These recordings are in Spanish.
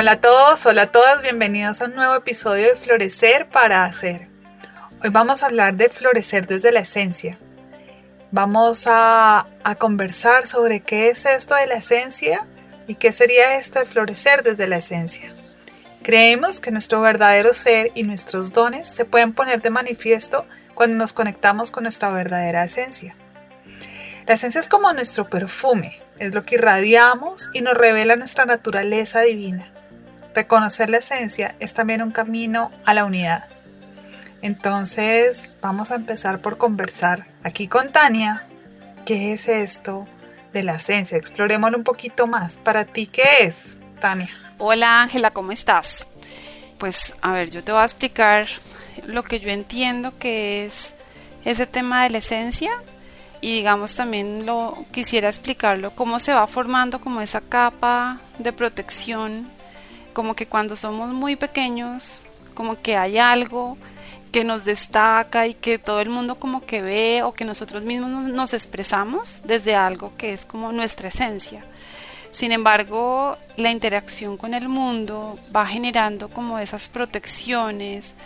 Hola a todos, hola a todas, bienvenidos a un nuevo episodio de Florecer para Hacer. Hoy vamos a hablar de florecer desde la esencia. Vamos a, a, conversar sobre qué es esto de la esencia y qué sería esto de florecer desde la esencia. Creemos que nuestro verdadero ser y nuestros dones se pueden poner de manifiesto cuando nos conectamos con nuestra verdadera esencia. La esencia es como nuestro perfume, es lo que irradiamos y nos revela nuestra naturaleza divina. Reconocer la esencia es también un camino a la unidad. Entonces vamos a empezar por conversar aquí con Tania. ¿Qué es esto de la esencia? Explorémoslo un poquito más. Para ti, ¿qué es, Tania? Hola Ángela, ¿cómo estás? Pues a ver, yo te voy a explicar lo que yo entiendo que es ese tema de la esencia y digamos también lo quisiera explicarlo cómo se va formando como esa capa de protección como que cuando somos muy pequeños, como que hay algo que nos destaca y que todo el mundo como que ve o que nosotros mismos nos, expresamos desde algo que es como nuestra esencia. Sin embargo, la interacción con el mundo va generando como esas protecciones,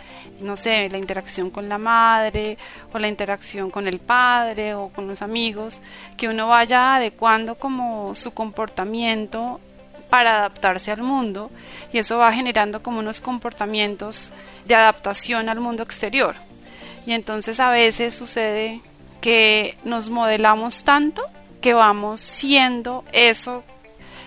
no sé, la interacción con la madre o la interacción con el padre o con los amigos, que uno vaya adecuando como su comportamiento para adaptarse al mundo y eso va generando como unos comportamientos de adaptación al mundo exterior. Y entonces a veces sucede que nos modelamos tanto que vamos siendo eso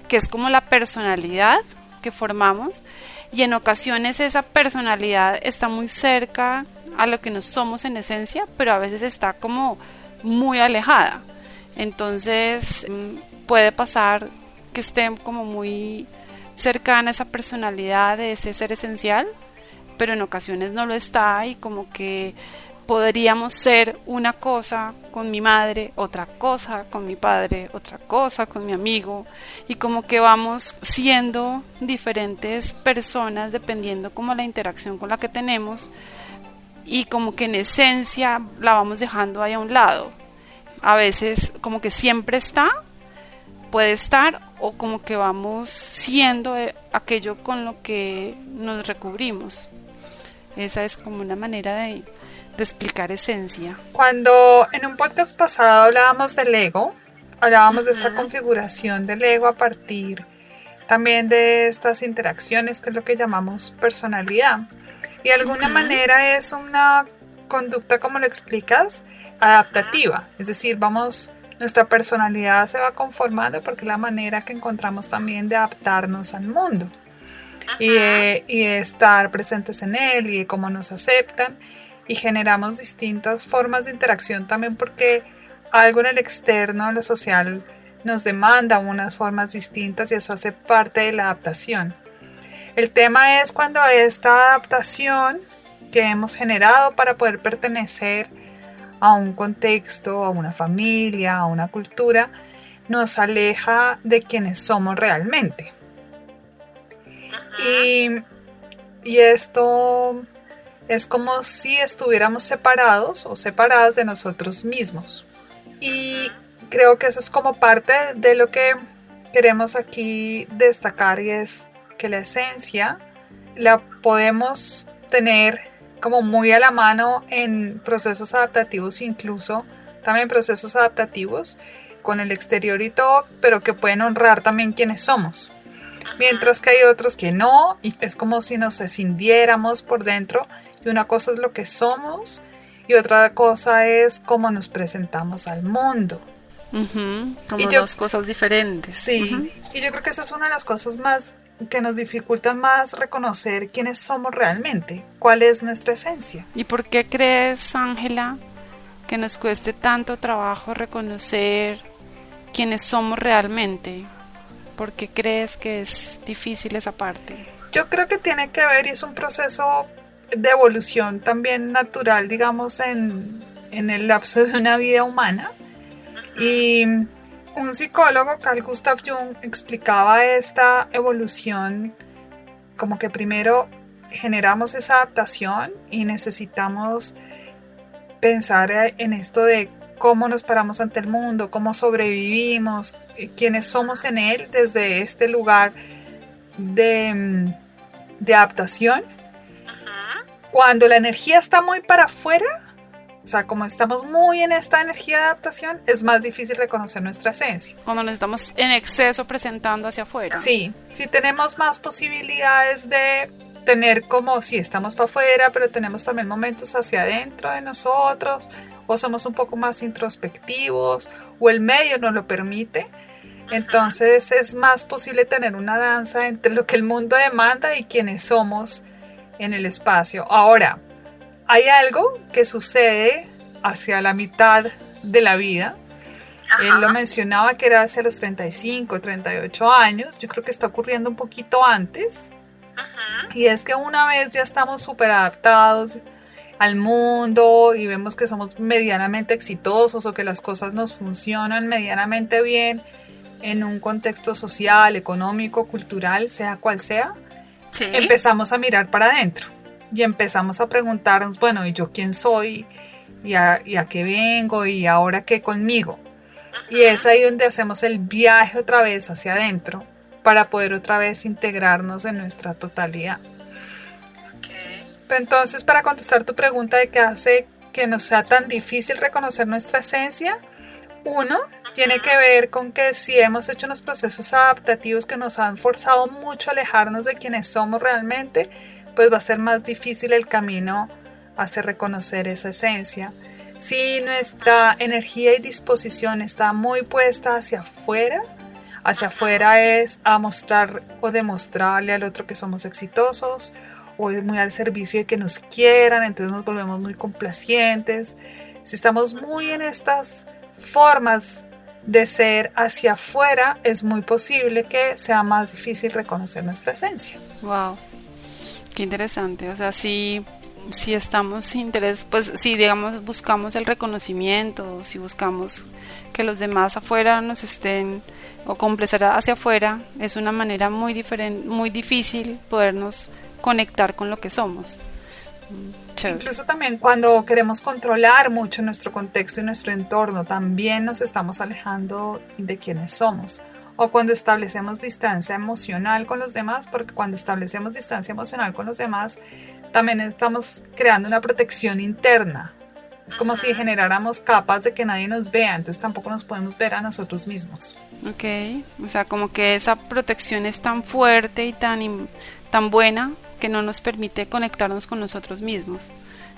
que es como la personalidad que formamos y en ocasiones esa personalidad está muy cerca a lo que nos somos en esencia, pero a veces está como muy alejada. Entonces mm, puede pasar que esté como muy cercana a esa personalidad de ese ser esencial, pero en ocasiones no lo está y como que podríamos ser una cosa con mi madre, otra cosa con mi padre, otra cosa con mi amigo y como que vamos siendo diferentes personas dependiendo como la interacción con la que tenemos y como que en esencia la vamos dejando ahí a un lado. A veces como que siempre está, puede estar o como que vamos siendo eh, aquello con lo que nos recubrimos. Esa es como una manera de, explicar esencia. Cuando en un podcast pasado hablábamos del ego, hablábamos de esta configuración del ego a partir también de estas interacciones, que es lo que llamamos personalidad. Y de alguna manera es una conducta, como lo explicas, adaptativa. Es decir, vamos nuestra personalidad se va conformando porque es la manera que encontramos también de adaptarnos al mundo. Y de, y estar presentes en él y de cómo nos aceptan. Y generamos distintas formas de interacción también porque algo en el externo, en lo social, nos demanda unas formas distintas y eso hace parte de la adaptación. El tema es cuando esta adaptación que hemos generado para poder pertenecer a un contexto, a una familia, a una cultura, nos aleja de quienes somos realmente. Y, y, esto es como si estuviéramos separados o separadas de nosotros mismos. Y creo que eso es como parte de lo que queremos aquí destacar y es que la esencia la podemos tener como muy a la mano en procesos adaptativos, incluso también procesos adaptativos con el exterior y todo, pero que pueden honrar también quienes somos. Mientras que hay otros que no, y es como si nos escindiéramos por dentro, y una cosa es lo que somos, y otra cosa es cómo nos presentamos al mundo. Como dos cosas diferentes. Sí, y yo creo que esa es una de las cosas más que nos dificultan más reconocer quiénes somos realmente, cuál es nuestra esencia. ¿Y por qué crees, Ángela, que nos cueste tanto trabajo reconocer quiénes somos realmente? ¿Por qué crees que es difícil esa parte? Yo creo que tiene que ver y es un proceso de evolución también natural, digamos, en, en el lapso de una vida humana. Y un psicólogo, Carl Gustav Jung, explicaba esta evolución como que primero generamos esa adaptación y necesitamos pensar en esto de cómo nos paramos ante el mundo, cómo sobrevivimos, eh, quiénes somos en él desde este lugar de, mm, de adaptación. Cuando la energía está muy para afuera, o sea, como estamos muy en esta energía de adaptación, es más difícil reconocer nuestra esencia. Cuando nos estamos en exceso presentando hacia afuera. Sí, si tenemos más posibilidades de tener como, si estamos para afuera, pero tenemos también momentos hacia adentro de nosotros, o somos un poco más introspectivos, o el medio nos lo permite. Entonces es más posible tener una danza entre lo que el mundo demanda y quienes somos en el espacio. Ahora, hay algo que sucede hacia la mitad de la vida. Él lo mencionaba que era hacia los 35, 38 años. Yo creo que está ocurriendo un poquito antes. Y es que una vez ya estamos súper adaptados al mundo y vemos que somos medianamente exitosos o que las cosas nos funcionan medianamente bien en un contexto social, económico, cultural, sea cual sea, empezamos a mirar para adentro y empezamos a preguntarnos, bueno, ¿y yo quién soy? ¿Y a, ¿Y a qué vengo? ¿Y ahora qué conmigo? Y es ahí donde hacemos el viaje otra vez hacia adentro para poder otra vez integrarnos en nuestra totalidad. Entonces, para contestar tu pregunta de qué hace que nos sea tan difícil reconocer nuestra esencia, uno, tiene que ver con que si hemos hecho unos procesos adaptativos que nos han forzado mucho a alejarnos de quienes somos realmente, pues va a ser más difícil el camino hacia reconocer esa esencia. Si nuestra energía y disposición está muy puesta hacia afuera, hacia afuera es a mostrar o demostrarle al otro que somos exitosos o es muy al servicio de que nos quieran, entonces nos volvemos muy complacientes. Si estamos muy en estas formas de ser hacia afuera, es muy posible que sea más difícil reconocer nuestra esencia. Wow, qué interesante. O sea, si, si estamos interés, pues si digamos buscamos el reconocimiento, si buscamos que los demás afuera nos estén o complacer hacia afuera, es una manera muy diferente, muy difícil podernos conectar con lo que somos. Incluso también cuando queremos controlar mucho nuestro contexto y nuestro entorno, también nos estamos alejando de quienes somos. O cuando establecemos distancia emocional con los demás, porque cuando establecemos distancia emocional con los demás, también estamos creando una protección interna. Es como si generáramos capas de que nadie nos vea, entonces tampoco nos podemos ver a nosotros mismos. Ok, o sea, como que esa protección es tan fuerte y tan, tan buena que no nos permite conectarnos con nosotros mismos.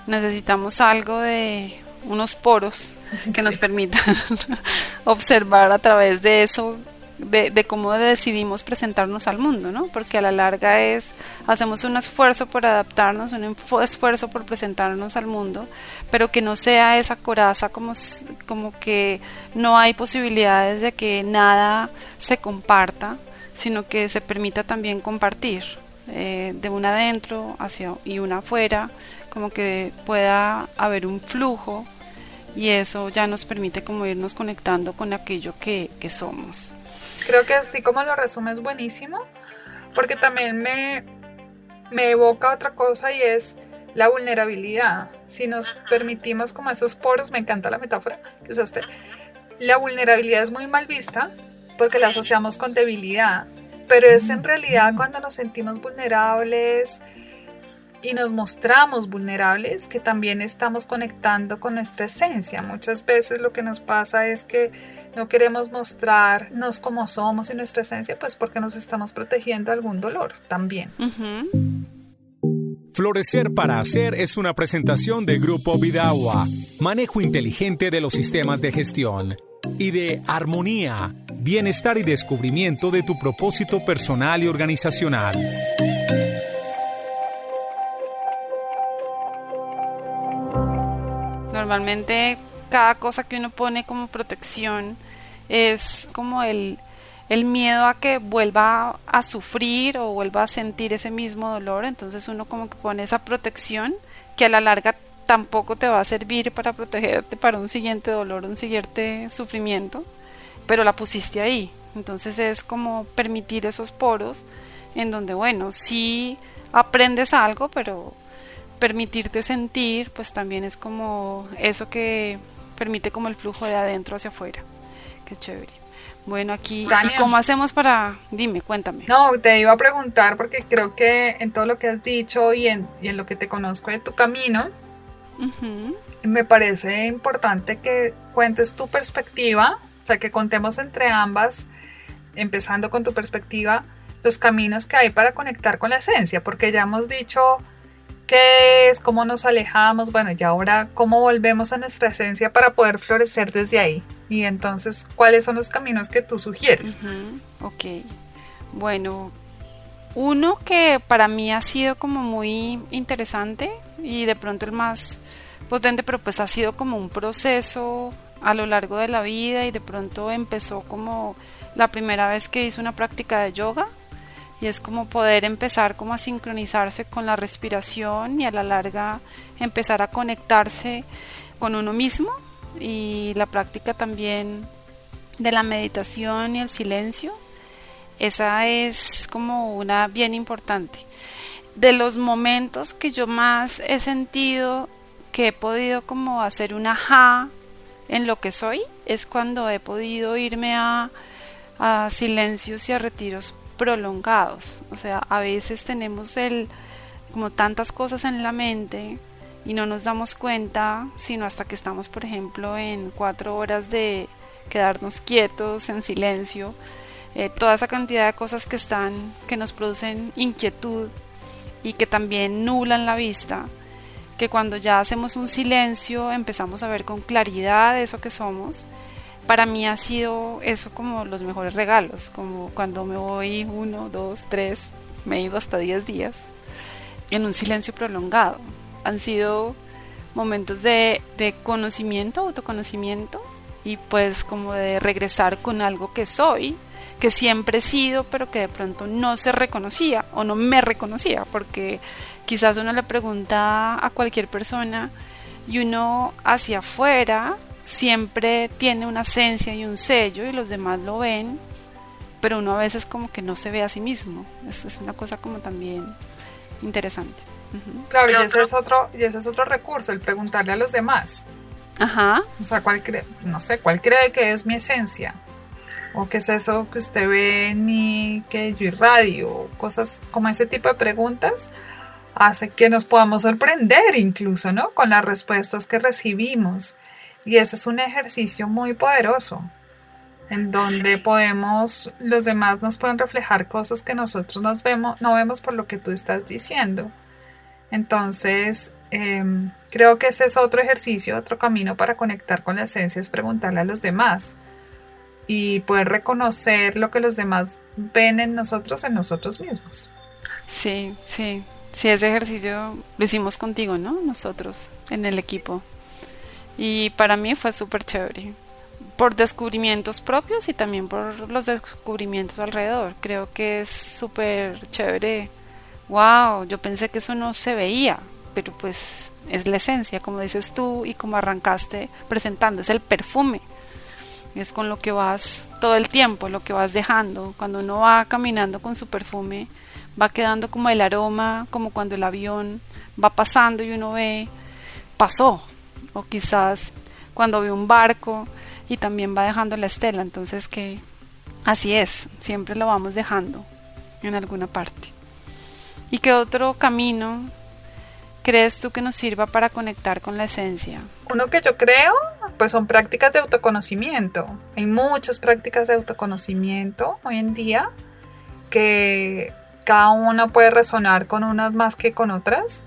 Necesitamos algo de unos poros que nos permitan observar a través de eso, de, cómo decidimos presentarnos al mundo, ¿no? Porque a la larga es, hacemos un esfuerzo por adaptarnos, un esfuerzo por presentarnos al mundo, pero que no sea esa coraza como, como que no hay posibilidades de que nada se comparta, sino que se permita también compartir. Eh, de una adentro hacia y una afuera, como que pueda haber un flujo y eso ya nos permite como irnos conectando con aquello que, que somos. Creo que así como lo resume es buenísimo, porque también me, me evoca otra cosa y es la vulnerabilidad. Si nos permitimos como esos poros, me encanta la metáfora que usaste, la vulnerabilidad es muy mal vista porque la asociamos con debilidad pero es en realidad cuando nos sentimos vulnerables y nos mostramos vulnerables que también estamos conectando con nuestra esencia. Muchas veces lo que nos pasa es que no queremos mostrarnos como somos y nuestra esencia, pues porque nos estamos protegiendo algún dolor también. Florecer para Hacer es una presentación de Grupo Vidagua, manejo inteligente de los sistemas de gestión, y de Armonía, bienestar y descubrimiento de tu propósito personal y organizacional. Normalmente cada cosa que uno pone como protección es como el, el miedo a que vuelva a sufrir o vuelva a sentir ese mismo dolor, entonces uno como que pone esa protección que a la larga tampoco te va a servir para protegerte para un siguiente dolor, un siguiente sufrimiento, pero la pusiste ahí. Entonces es como permitir esos poros en donde, bueno, sí aprendes algo, pero permitirte sentir, pues también es como eso que permite como el flujo de adentro hacia afuera. Qué chévere. Bueno, aquí, ¿y cómo hacemos para...? Dime, cuéntame. No, te iba a preguntar porque creo que en todo lo que has dicho y en, y en lo que te conozco de tu camino, me parece importante que cuentes tu perspectiva, o sea, que contemos entre ambas, empezando con tu perspectiva, los caminos que hay para conectar con la esencia, porque ya hemos dicho qué es, cómo nos alejamos, bueno, y ahora cómo volvemos a nuestra esencia para poder florecer desde ahí. Y entonces, ¿cuáles son los caminos que tú sugieres? Ok, bueno, uno que para mí ha sido como muy interesante y de pronto el más potente, pero pues ha sido como un proceso a lo largo de la vida y de pronto empezó como la primera vez que hice una práctica de yoga y es como poder empezar como a sincronizarse con la respiración y a la larga empezar a conectarse con uno mismo y la práctica también de la meditación y el silencio. Esa es como una bien importante. De los momentos que yo más he sentido que he podido como hacer un ajá en lo que soy es cuando he podido irme a, a silencios y a retiros prolongados. O sea, a veces tenemos el como tantas cosas en la mente y no nos damos cuenta sino hasta que estamos, por ejemplo, en cuatro horas de quedarnos quietos en silencio. Eh, toda esa cantidad de cosas que están, que nos producen inquietud y que también nublan la vista que cuando ya hacemos un silencio empezamos a ver con claridad eso que somos. Para mí ha sido eso como los mejores regalos, como cuando me voy uno, dos, tres, me he ido hasta diez días en un silencio prolongado. Han sido momentos de, de conocimiento, autoconocimiento y pues como de regresar con algo que soy, que siempre he sido, pero que de pronto no se reconocía o no me reconocía, porque Quizás uno le pregunta a cualquier persona y uno hacia afuera siempre tiene una esencia y un sello y los demás lo ven, pero uno a veces como que no se ve a sí mismo. Es, es una cosa como también interesante. Claro, y ese, es otro, y ese es otro recurso, el preguntarle a los demás. Ajá. O sea, ¿cuál cree, no sé, cuál cree que es mi esencia? ¿O qué es eso que usted ve en mí, que yo irradio? Cosas como ese tipo de preguntas hace que nos podamos sorprender incluso, ¿no? Con las respuestas que recibimos. Y ese es un ejercicio muy poderoso, en donde podemos, los demás nos pueden reflejar cosas que nosotros nos vemos, no vemos por lo que tú estás diciendo. Entonces, em, creo que ese es otro ejercicio, otro camino para conectar con la esencia, es preguntarle a los demás y poder reconocer lo que los demás ven en nosotros, en nosotros mismos. Sí, sí, Sí, ese ejercicio lo hicimos contigo, ¿no? Nosotros, en el equipo. Y para mí fue súper chévere. Por descubrimientos propios y también por los descubrimientos alrededor. Creo que es súper chévere. ¡Wow! Yo pensé que eso no se veía, pero pues es la esencia, como dices tú y como arrancaste presentando. Es el perfume. Es con lo que vas todo el tiempo, lo que vas dejando. Cuando uno va caminando con su perfume, va quedando como el aroma, como cuando el avión va pasando y uno ve, pasó, o quizás cuando ve un barco y también va dejando la estela, entonces que así es, siempre lo vamos dejando en alguna parte. ¿Y qué otro camino crees tú que nos sirva para conectar con la esencia? Uno que yo creo, pues son prácticas de autoconocimiento. Hay muchas prácticas de autoconocimiento hoy en día que cada una puede resonar con unas más que con otras,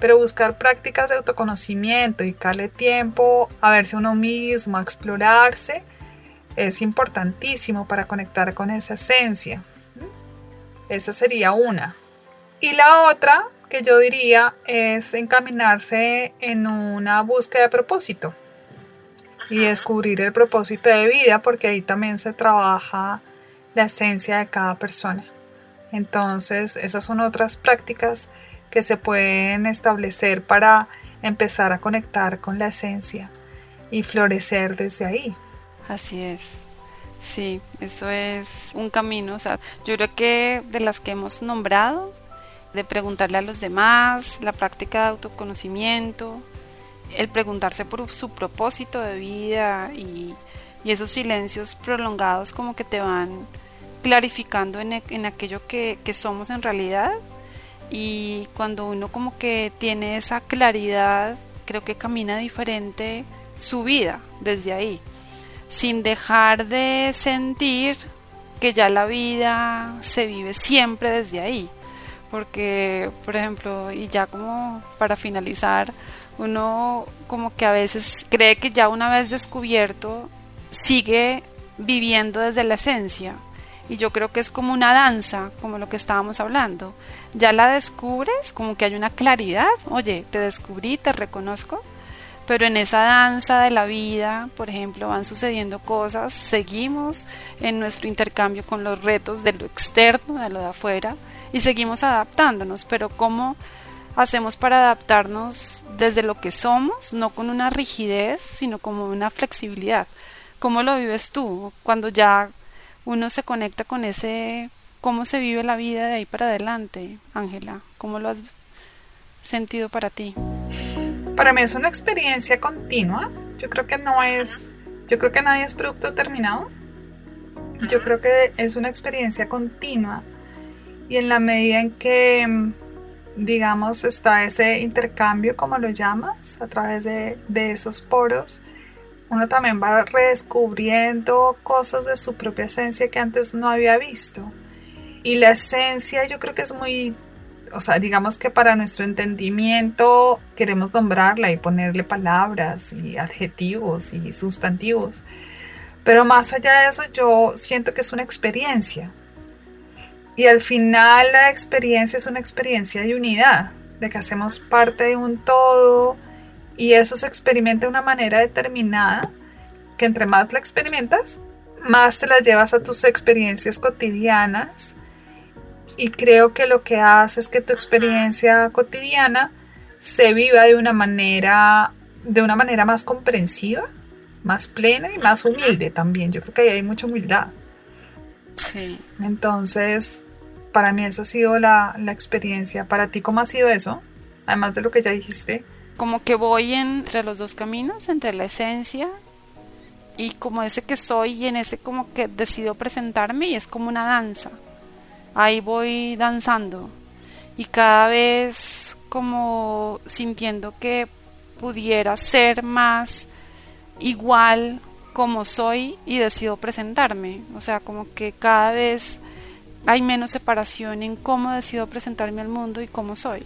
pero buscar prácticas de autoconocimiento y darle tiempo a verse uno mismo, a explorarse, es importantísimo para conectar con esa esencia. Esa sería una. Y la otra que yo diría es encaminarse en una búsqueda de propósito y descubrir el propósito de vida, porque ahí también se trabaja la esencia de cada persona. Entonces, esas son otras prácticas que se pueden establecer para empezar a conectar con la esencia y florecer desde ahí. Así es. Sí, eso es un camino. O sea, yo creo que de las que hemos nombrado, de preguntarle a los demás, la práctica de autoconocimiento, el preguntarse por su propósito de vida y, esos silencios prolongados como que te van clarificando en, en aquello que, que somos en realidad y cuando uno como que tiene esa claridad, creo que camina diferente su vida desde ahí, sin dejar de sentir que ya la vida se vive siempre desde ahí. Porque, por ejemplo, y ya como para finalizar, uno como que a veces cree que ya una vez descubierto sigue viviendo desde la esencia y yo creo que es como una danza, como lo que estábamos hablando. Ya la descubres, como que hay una claridad, oye, te descubrí, te reconozco, pero en esa danza de la vida, por ejemplo, van sucediendo cosas, seguimos en nuestro intercambio con los retos de lo externo, de lo de afuera, y seguimos adaptándonos, pero ¿cómo hacemos para adaptarnos desde lo que somos, no con una rigidez, sino como una flexibilidad? ¿Cómo lo vives tú cuando ya uno se conecta con ese, cómo se vive la vida de ahí para adelante, Ángela, ¿cómo lo has sentido para ti? Para mí es una experiencia continua, yo creo que no es, yo creo que nadie es producto terminado, yo creo que es una experiencia continua. Y en la medida en que digamos, está ese intercambio, como lo llamas, a través de, de, esos poros, uno también va redescubriendo cosas de su propia esencia que antes no había visto. Y la esencia yo creo que es muy, o sea, digamos que para nuestro entendimiento queremos nombrarla y ponerle palabras y adjetivos y sustantivos. Pero más allá de eso yo siento que es una experiencia. Y al final la experiencia es una experiencia de unidad, de que hacemos parte de un todo, y eso se experimenta de una manera determinada que entre más la experimentas, más te las llevas a tus experiencias cotidianas y creo que lo que hace es que tu experiencia cotidiana se viva de una manera de una manera más comprensiva, más plena y más humilde también. Yo creo que ahí hay mucha humildad. Sí. Entonces, para mí esa ha sido la, la experiencia. ¿Para ti cómo ha sido eso? Además de lo que ya dijiste como que voy entre los dos caminos, entre la esencia y como ese que soy y en ese como que decido presentarme y es como una danza. Ahí voy danzando y cada vez como sintiendo que pudiera ser más igual como soy y decido presentarme. O sea, como que cada vez hay menos separación en cómo decido presentarme al mundo y cómo soy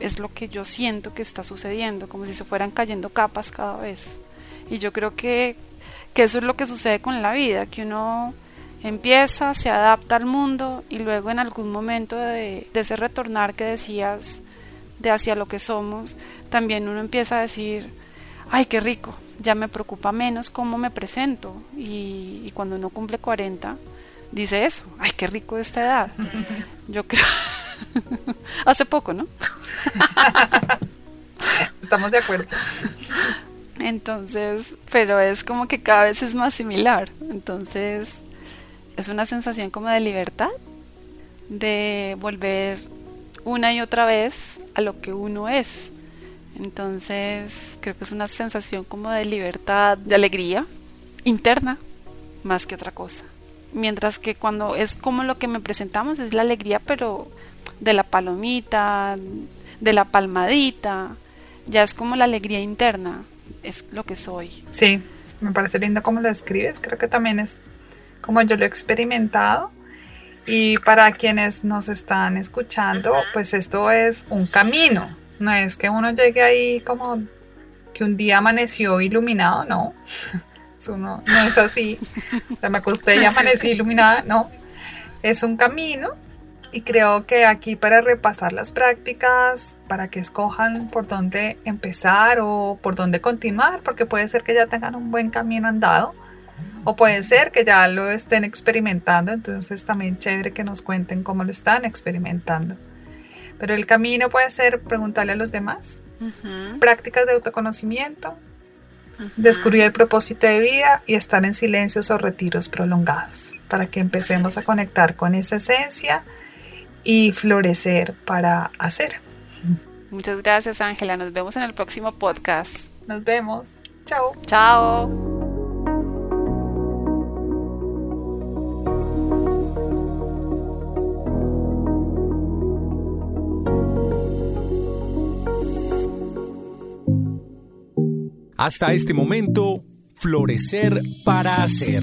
es lo que yo siento que está sucediendo, como si se fueran cayendo capas cada vez. Y yo creo que, eso es lo que sucede con la vida, que uno empieza, se adapta al mundo y luego en algún momento de, ese retornar que decías de hacia lo que somos, también uno empieza a decir, ay, qué rico, ya me preocupa menos cómo me presento. Y, y cuando uno cumple 40, dice eso, ay, qué rico esta edad. Yo creo... Hace poco, ¿no? Estamos de acuerdo. Entonces, pero es como que cada vez es más similar. Entonces, es una sensación como de libertad, de volver una y otra vez a lo que uno es. Entonces, creo que es una sensación como de libertad, de alegría interna, más que otra cosa. Mientras que cuando es como lo que me presentamos es la alegría, pero de la palomita, de la palmadita, ya es como la alegría interna, es lo que soy. Sí, me parece lindo como lo escribes, creo que también es como yo lo he experimentado. Y para quienes nos están escuchando, pues esto es un camino, no es que uno llegue ahí como que un día amaneció iluminado, no. Eso no, no es así. O sea, me acosté y amanecí iluminada, no. Es un camino y creo que aquí para repasar las prácticas, para que escojan por dónde empezar o por dónde continuar, porque puede ser que ya tengan un buen camino andado, O puede ser que ya lo estén experimentando, entonces también chévere que nos cuenten cómo lo están experimentando. Pero el camino puede ser preguntarle a los demás, prácticas de autoconocimiento, descubrir el propósito de vida y estar en silencios o retiros prolongados para que empecemos a conectar con esa esencia y florecer para hacer. Muchas gracias Ángela, nos vemos en el próximo podcast. Nos vemos. Chao. Chao. Hasta este momento, Florecer para Hacer.